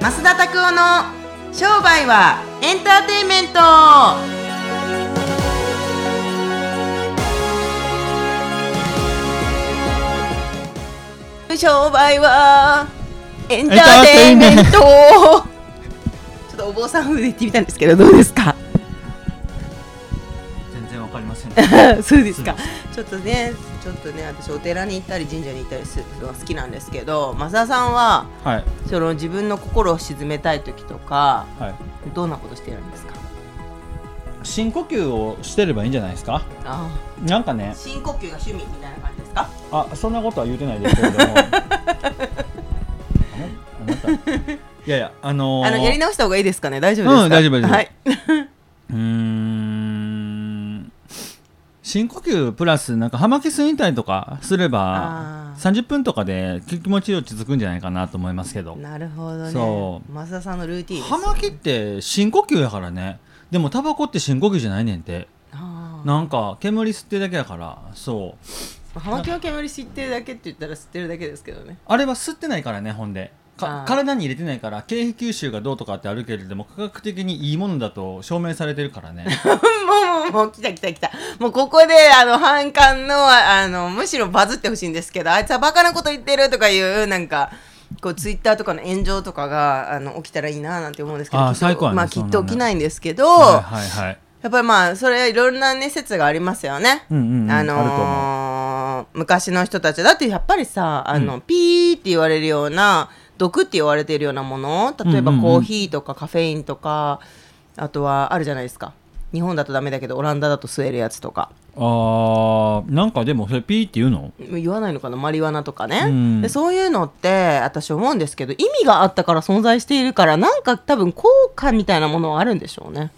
増田拓夫の商売はエンターテインメント。商売はエンターテインメント。ちょっとお坊さん風で言ってみたんですけどどうですか？全然わかりません。そうですか。ちょっとねちょっとね私お寺に行ったり神社に行ったりするのが好きなんですけど増田さんははい。その自分の心を鎮めたい時とかはい。どんなことしてるんですか？深呼吸をしてればいいんじゃないですか？あなんかね。深呼吸が趣味みたいな感じですか？あそんなことは言うてないですけれども。いやいやあのー、あのやり直した方がいいですかね？大丈夫ですか、うん大丈夫大丈夫。はい、うーん深呼吸プラスなんか葉巻吸いたりとかすればあー。30分とかで気持ち落ち着くんじゃないかなと思いますけど。なるほどね。そう。増田さんのルーティンです葉巻って深呼吸やからね。でもタバコって深呼吸じゃないねんて。なんか煙吸ってるだけやから。そう。葉巻は煙吸ってるだけって言ったら吸ってるだけですけどね。あれは吸ってないからねほんで。あ体に入れてないから経費吸収がどうとかってあるけれども科学的にいいものだと証明されてるからね。もうもうもう来た来た来た。もうここであの反感のあのむしろバズってほしいんですけどあいつはバカなこと言ってるとかいうなんかこうツイッターとかの炎上とかがあの起きたらいいななんて思うんですけどあー最高やねまあきっと起きないんですけど、はいはいはい。やっぱりまあそれいろんなね説がありますよね。うんうんうんあのー昔の人たちだってやっぱりさあの、うん。ピーって言われるような毒って言われているようなもの。例えばコーヒーとかカフェインとか、あとはあるじゃないですか。日本だとダメだけどオランダだと吸えるやつとか。あーなんかでもそれピーって言うの？言わないのかな？マリワナとかね、うん。でそういうのって私思うんですけど意味があったから存在しているからなんか多分効果みたいなものはあるんでしょうね。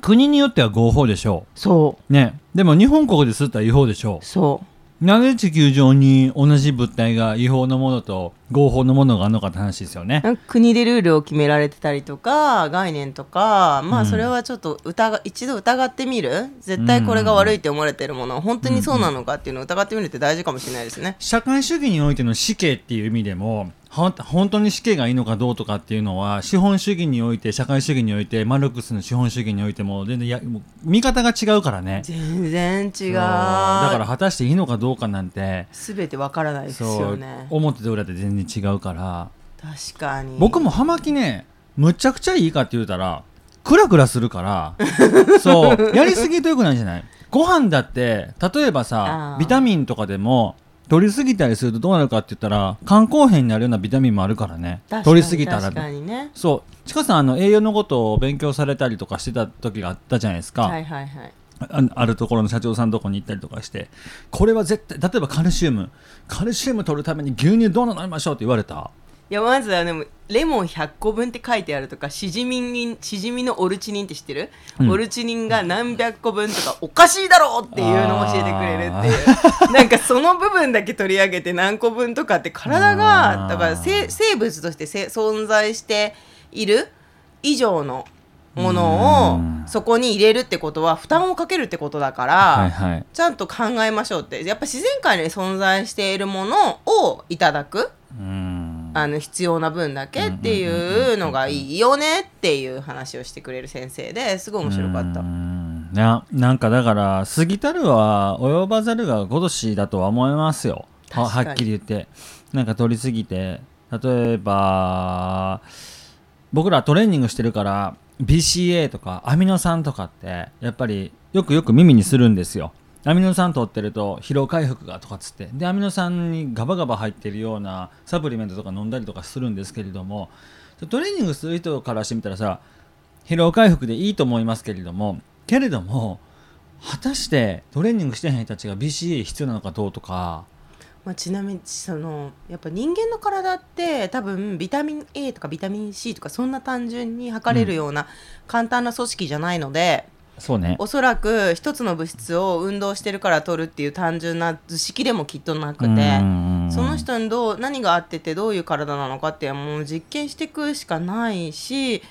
国によっては合法でしょそう。ね。でも日本国で吸ったら違法でしょそうなぜ地球上に同じ物体が違法のものと合法のものがあるのかって話ですよね。国でルールを決められてたりとか概念とかまうんあそれはちょっと疑一度疑ってみる？絶対これが悪いって思われてるもの本当にそうなのかっていうのを疑ってみるって大事かもしれないですね。社会主義においての死刑っていう意味でも本当に死刑がいいのかどうとかっていうのは資本主義において社会主義においてマルクスの資本主義においても全然やもう見方が違うからね。全然違う。だから果たしていいのかどうかなんて全てわからないですよね。表と裏で全然違うから。確かに。僕も葉巻ねむちゃくちゃいいかって言うたらクラクラするから そう。やりすぎとよくないじゃない？ご飯だって例えばさビタミンとかでも取りすぎたりするとどうなるかって言ったら肝硬変になるようなビタミンもあるからね。取りすぎたら確かにね。そう。ちかさんあの栄養のことを勉強されたりとかしてた時があったじゃないですか、はいはいはい。ああるところの社長さんのとこに行ったりとかして。これは絶対例えばカルシウム。カルシウム取るために牛乳どう飲みましょうって言われたいやまずはでもレモン100個分って書いてあるとかシジミにシジミのオルチニンって知ってる、うん。オルチニンが何百個分とかおかしいだろうっていうのを教えてくれるっていう。なんかその部分だけ取り上げて何個分とかって体がだから生生物としてせ存在している以上のものうん。をそこに入れるってことは負担をかけるってことだから、はいはい。ちゃんと考えましょうって。やっぱ自然界に存在しているものをいただく。うんあの必要な分だけっていうのがいいよねっていう話をしてくれる先生ですごい面白かった。う。ん。ななんかだから過ぎたるは及ばざるが如しだとは思いますよ。ははっきり言って。なんか取りすぎて。例えば僕らトレーニングしてるから BCA とかアミノ酸とかってやっぱりよくよく耳にするんですよアミノ酸取ってると疲労回復がとかっつって。でアミノ酸にガバガバ入ってるようなサプリメントとか飲んだりとかするんですけれども。トレーニングする人からしてみたらさ疲労回復でいいと思いますけれども。けれども果たしてトレーニングしてへん人たちが BCA 必要なのかどうとか。まあ、ちなみにそのやっぱ人間の体って多分ビタミン A とかビタミン C とかそんな単純に測れるような簡単な組織じゃないので、そうね。おそらく一つの物質を運動してるから取るっていう単純な図式でもきっとなくて。その人にどう何が合っててどういう体なのかっていうのはもう実験していくしかないし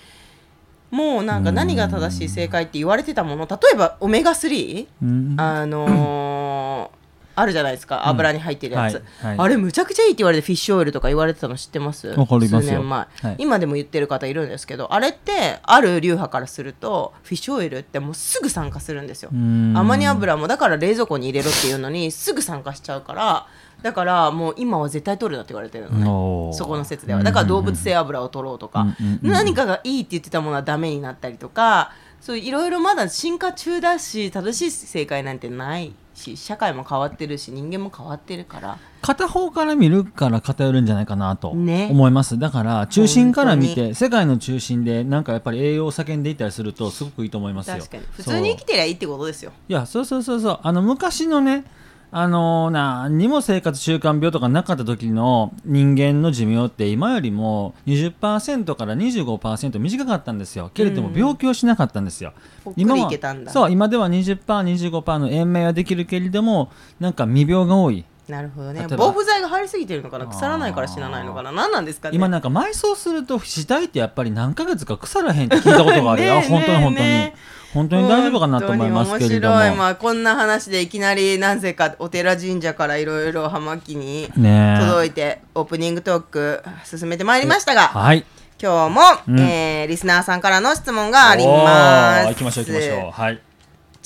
もうなんか何が正しい正解って言われてたもの例えばオメガ3、うん。あのーあるじゃないですか油に入ってるやつ、はいはい。あれむちゃくちゃいいって言われてフィッシュオイルとか言われてたの知ってます？わかります。よ数年前、はい。今でも言ってる方いるんですけどあれってある流派からするとフィッシュオイルってもうすぐ酸化するんですよ。ん。アマニ油もだから冷蔵庫に入れろっていうのにすぐ酸化しちゃうからだからもう今は絶対取るなって言われてるのね。そこの説では。だから動物性油を取ろうとか、うんうんうん何かがいいって言ってたものはダメになったりとかそういろいろまだ進化中だし正しい正解なんてないし社会も変わってるし人間も変わってるから。片方から見るから偏るんじゃないかなとね。思います、だから中心から見本て世界の中心でなんかやっぱり栄養を叫んでいったりするとすごくいいと思いますよ。確かに。普通に生きてりゃいいってことですよ。いやそうそうそうそう。あの昔のねあの何にも生活習慣病とかなかった時の人間の寿命って今よりも20%から25%短かったんですよ。けれどもうん。病気をしなかったんですよ、ぽっくり今はそう今では 20%25% の延命はできるけれどもなんか未病が多いなるほどね。防腐剤が入りすぎてるのかな？腐らないから死なないのかな？何なんですかね？今なんか埋葬すると死体ってやっぱり何ヶ月か腐らへんって聞いたことがあるよ。本当に本当に、本当に大丈夫かなと思いますけれども。面白い、まあ、こんな話でいきなりなぜかお寺神社からいろいろ葉巻に届いてオープニングトーク進めてまいりましたがはい。今日も、うん。えーリスナーさんからの質問がありおます。ー行きましょう行きましょう。はい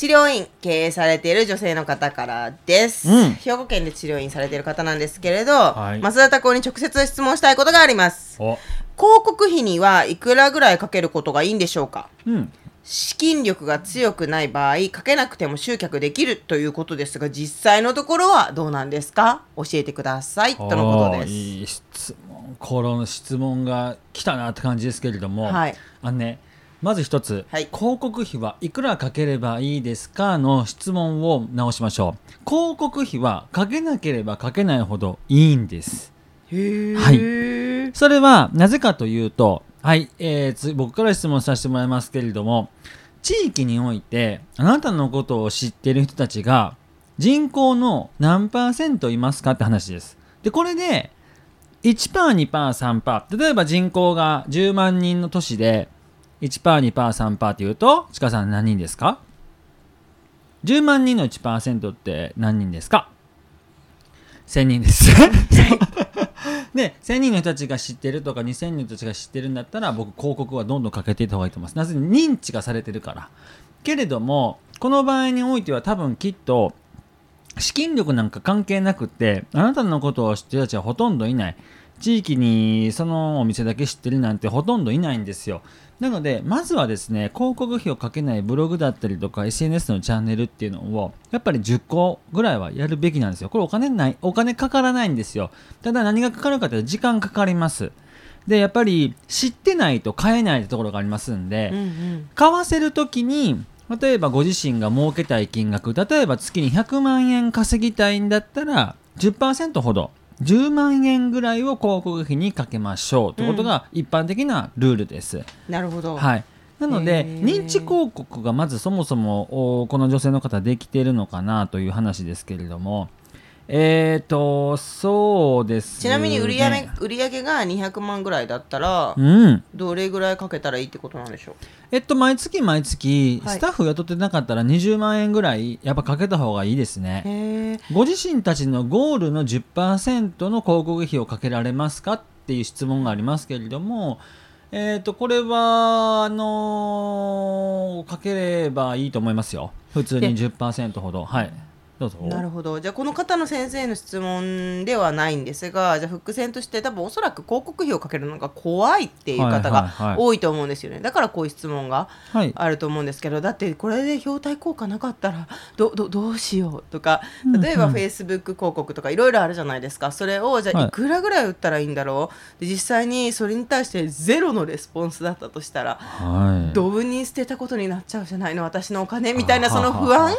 治療院経営されている女性の方からです、うん。兵庫県で治療院されている方なんですけれど、はい。増田拓夫に直接質問したいことがあります。お。広告費にはいくらぐらいかけることがいいんでしょうか？うん。資金力が強くない場合かけなくても集客できるということですが実際のところはどうなんですか？教えてください。とのことです。いい質問この質問が来たなって感じですけれども、はい。あのねまず一つ、はい広告費はいくらかければいいですかの質問を直しましょう広告費はかけなければかけないほどいいんですへはいそれはなぜかというと、はい、えーつ僕から質問させてもらいますけれども、地域においてあなたのことを知っている人たちが人口の何パーセントいますかって話です。で、これで1パー、2パー、3パー。例えば人口が10万人の都市で1パー、2パー、3パーっていうと、ちかさん何人ですか ?10 万人の1%って何人ですか ?1000 人です。で1000人の人たちが知ってるとか2000人の人たちが知ってるんだったら僕広告はどんどんかけていった方がいいと思いますなぜ認知がされてるからけれどもこの場合においては多分きっと資金力なんか関係なくってあなたのことを知ってる人たちはほとんどいない地域にそのお店だけ知ってるなんてほとんどいないんですよなのでまずはですね広告費をかけないブログだったりとか SNS のチャンネルっていうのをやっぱり10個ぐらいはやるべきなんですよ。これお金ないお金かからないんですよ。ただ何がかかるかというと時間かかります。でやっぱり知ってないと買えないところがありますんで、うんうん。買わせるときに例えばご自身が儲けたい金額例えば月に100万円稼ぎたいんだったら10%ほど10万円ぐらいを広告費にかけましょうということが一般的なルールです。なるほど、はい。なので認知広告がまずそもそもおこの女性の方できているのかなという話ですけれども。えっ、とそうです、ね、ちなみに売り上げ売り上げが200万ぐらいだったらうん。どれぐらいかけたらいいってことなんでしょう？えっと毎月毎月はい。スタッフ雇ってなかったら20万円ぐらいやっぱかけた方がいいですね。ご自身たちのゴールの10%の広告費をかけられますかっていう質問がありますけれども、えー、とこれはあのーかければいいと思いますよ。普通に10%ほど。はいなるほど。じゃあこの方の先生の質問ではないんですがじゃあ伏線として多分おそらく広告費をかけるのが怖いっていう方はいがはいはい。多いと思うんですよね。だからこういう質問がはい。あると思うんですけどだってこれで表対効果なかったらどどどうしようとか例えばうん。フェイスブック広告とかいろいろあるじゃないですか。それをじゃはい。あいくらぐらい売ったらいいんだろう？で実際にそれに対してゼロのレスポンスだったとしたらはい。ドブに捨てたことになっちゃうじゃないの。私のお金みたいなその不安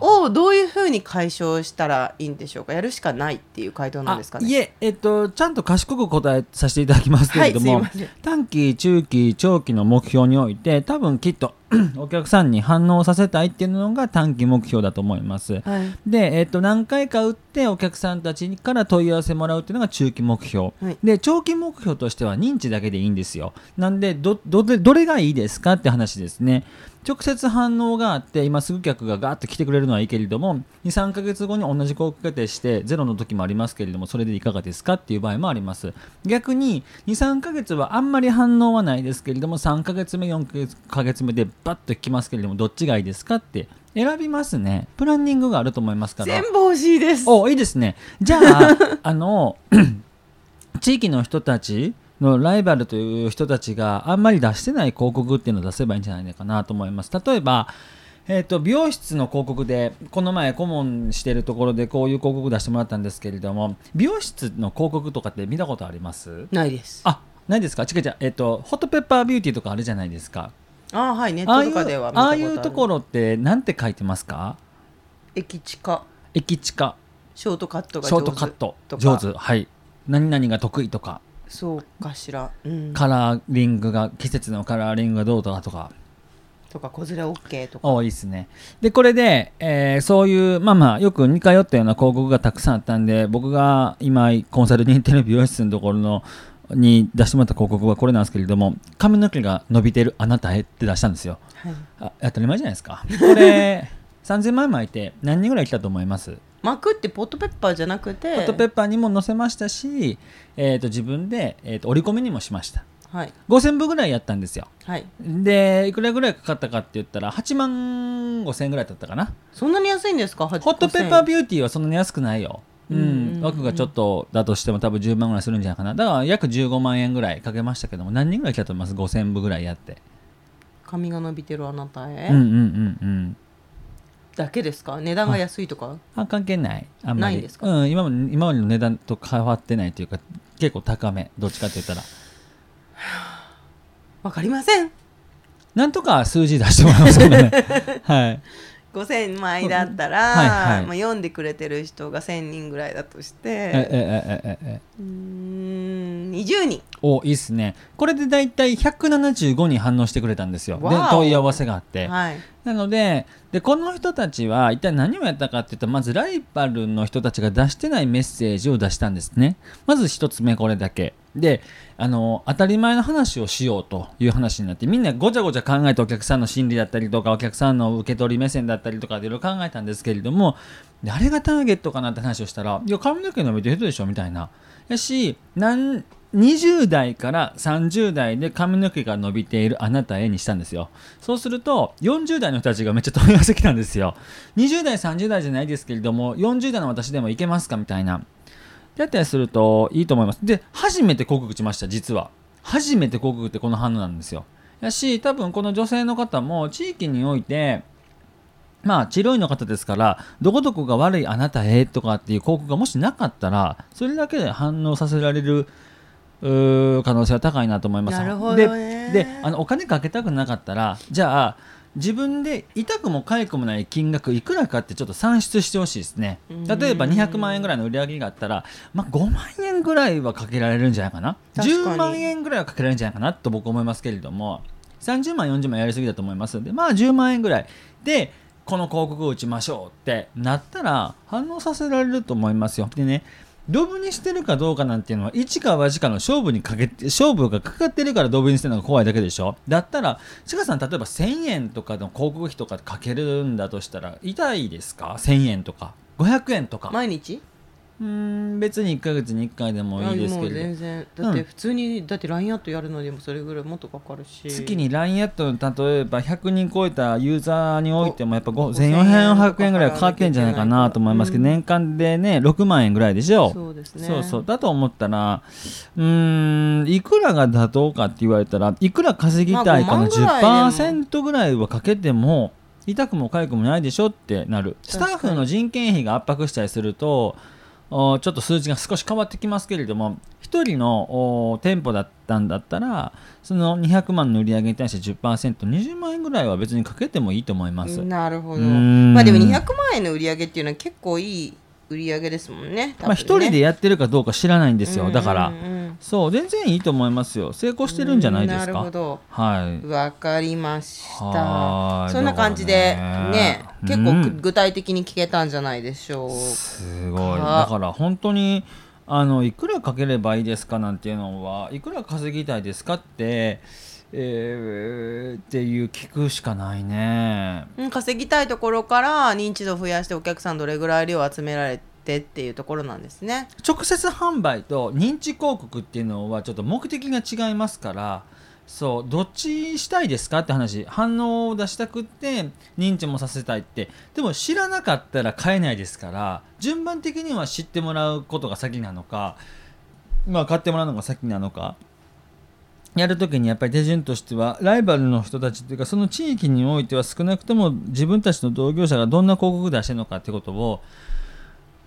をどういうふうに解消したらいいんでしょうか？やるしかないっていう回答なんですかね？あいえ、えっと、ちゃんと賢く答えさせていただきますけれども、はい短期、中期、長期の目標において、多分きっと お客さんに反応させたいっていうのが短期目標だと思います。はい。で、えっと何回か打ってお客さんたちから問い合わせもらうっていうのが中期目標、はい。で長期目標としては認知だけでいいんですよ。なんでどどれどれがいいですかって話ですね。直接反応があって今すぐ客がガーッと来てくれるのはいいけれども23ヶ月後に同じ広告決定してゼロの時もありますけれどもそれでいかがですかっていう場合もあります。逆に23ヶ月はあんまり反応はないですけれども3ヶ月目4ヶ月ヶ月目でバッと来ますけれどもどっちがいいですかって選びますね。プランニングがあると思いますから。全部欲しいです。おいいですね。じゃあ あの 地域の人たちのライバルという人たちがあんまり出してない広告っていうのを出せばいいんじゃないかなと思います。例えばえー、と美容室の広告でこの前顧問してるところでこういう広告出してもらったんですけれども美容室の広告とかって見たことあります？ないです。あないですか？違う違う、えっとホットペッパービューティーとかあるじゃないですかあはいネッああいうトとかでは見たああことある。いうところってなんて書いてますか？駅地下駅地下ショートカットがショートカット上手。はい。何々が得意とか。そうかしら、うん、カラーリングが季節のカラーリングがどうとかとか。とか子連れ OK とか。多いですね。でこれで、えーそういうまあまあよく似通ったような広告がたくさんあったんで僕が今コンサルに行ってる美容室のところのに出してもらった広告はこれなんですけれども髪の毛が伸びてるあなたへって出したんですよ。はい、あ当たり前じゃないですか。これ 3000万巻いて何人ぐらい来たと思います？巻くってポットペッパーじゃなくて。ホットペッパーにも載せましたし、えー、と自分で、えー、と折り込みにもしました。はい。5000部ぐらいやったんですよ。はい。でいくらぐらいかかったかって言ったら8万5000円ぐらいだったかな。そんなに安いんですか？ホホットペッパービューティーはそんなに安くないようん、枠がちょっとだとしても多分10万ぐらいするん。じゃないかなだから約15万円ぐらいかけましたけども何人ぐらい来たと思います5000部ぐらいやって髪が伸びてるあなたへ、うん。うん。うん。うん。だけですか値段が安いとかあ関係ないあん。まりないですかうん、今まで今までの値段と変わってないというか結構高めどっちかって言ったらわかりません。なん。とか数字出してもらいますけどねはい5000枚だったら、はいはい。まあ、読んでくれてる人が1000人ぐらいだとして。ええええええ。うーん20人。おいいっすね。これでだいたい175人反応してくれたんですよ。で問い合わせがあって、はいなのででこの人たちは一体何をやったかっていうとまずライバルの人たちが出してないメッセージを出したんですね。まず一つ目これだけ。であの当たり前の話をしようという話になってみんなごちゃごちゃ考えてお客さんの心理だったりとかお客さんの受け取り目線だったりとかいろいろ考えたんですけれども誰がターゲットかなって話をしたらいや髪の毛伸びてる人でしょみたいな。やしなん20代から30代で髪の毛が伸びているあなたへにしたんですよ。そうすると40代の人たちがめっちゃ問い合わせきたんですよ。20代30代じゃないですけれども40代の私でもいけますか？みたいな。だったりするといいと思います。で初めて広告打ちました実は。初めて広告ってこの反応なんですよ。やし多分この女性の方も地域においてまあ治療院の方ですからどこどこが悪いあなたへとかっていう広告がもしなかったらそれだけで反応させられる可能性は高いなと思います。なるほどね。でであのお金かけたくなかったらじゃあ自分で痛くも痒くもない金額いくらかってちょっと算出してほしいですね。例えば200万円ぐらいの売り上げがあったら、まあ、5万円ぐらいはかけられるんじゃないかな？確かに。10万円ぐらいはかけられるんじゃないかなと僕思いますけれども30万40万やりすぎだと思います。のでまあ10万円ぐらいでこの広告を打ちましょうってなったら反応させられると思いますよ。でねドブにしてるかどうかなんていうのは一か八かの勝負にかけて勝負がかかってるからドブにしてるのが怖いだけでしょ。だったらちかさん例えば1000円とかの広告費とかかけるんだとしたら痛いですか？1000円とか。500円とか。毎日？うーん別に1ヶ月に1回でもいいですけど。全然。だって普通に、だって LINE アットやるのにもそれぐらいもっとかかるし。月に LINE アットの例えば100人超えたユーザーにおいてもやっぱお5400円ぐらいかかってんじゃないかなと思いますけどうん。年間でね6万円ぐらいでしょ。そうですね。そうそう。だと思ったらうーんいくらが妥当かって言われたらいくら稼ぎたいかのまあ5万ぐらいでも10%ぐらいはかけても痛くも痒くもないでしょってなる。スタッフの人件費が圧迫したりするとおちょっと数字が少し変わってきますけれども1人のお店舗だったんだったらその200万の売り上げに対して 10%20 万円ぐらいは別にかけてもいいと思います。なるほどまあでも200万円の売り上げっていうのは結構いい売り上げですもんねまあ、1人でやってるかどうか知らないんですよだから。そう全然いいと思いますよ。成功してるんじゃないですか。なるほど。はい。わかりました。はい。そんな感じでね。ね結構うん具体的に聞けたんじゃないでしょうすごい。かだから本当にあのいくらかければいいですかなんていうのはいくら稼ぎたいですかって、えーっていう聞くしかないね。うん稼ぎたいところから認知度を増やしてお客さんどれぐらい量集められてっていうところなんですね。直接販売と認知広告っていうのはちょっと目的が違いますからそうどっちしたいですかって話。反応を出したくって認知もさせたいって。でも知らなかったら買えないですから順番的には知ってもらうことが先なのかまあ買ってもらうのが先なのかやるときにやっぱり手順としてはライバルの人たちっていうかその地域においては少なくとも自分たちの同業者がどんな広告出してるのかってことを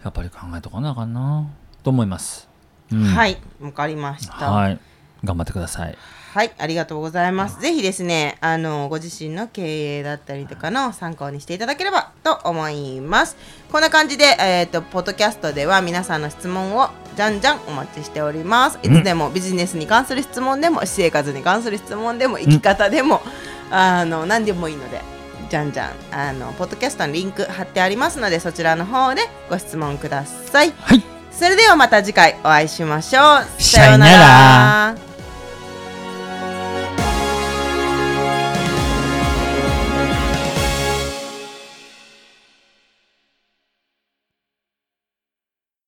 やっぱり考えとかなあかんなと思います。うん。はいわかりました。はい頑張ってください。はい、ありがとうございます。ぜひですね、あのご自身の経営だったりとかの参考にしていただければと思います。こんな感じで、えっ、とポッドキャストでは皆さんの質問をじゃんじゃんお待ちしております。いつでもビジネスに関する質問でも、私生活に関する質問でも、生き方でも、あの何でもいいので。じゃんじゃんあのポッドキャストのリンク貼ってありますのでそちらの方でご質問ください。はいそれではまた次回お会いしましょう。さようなら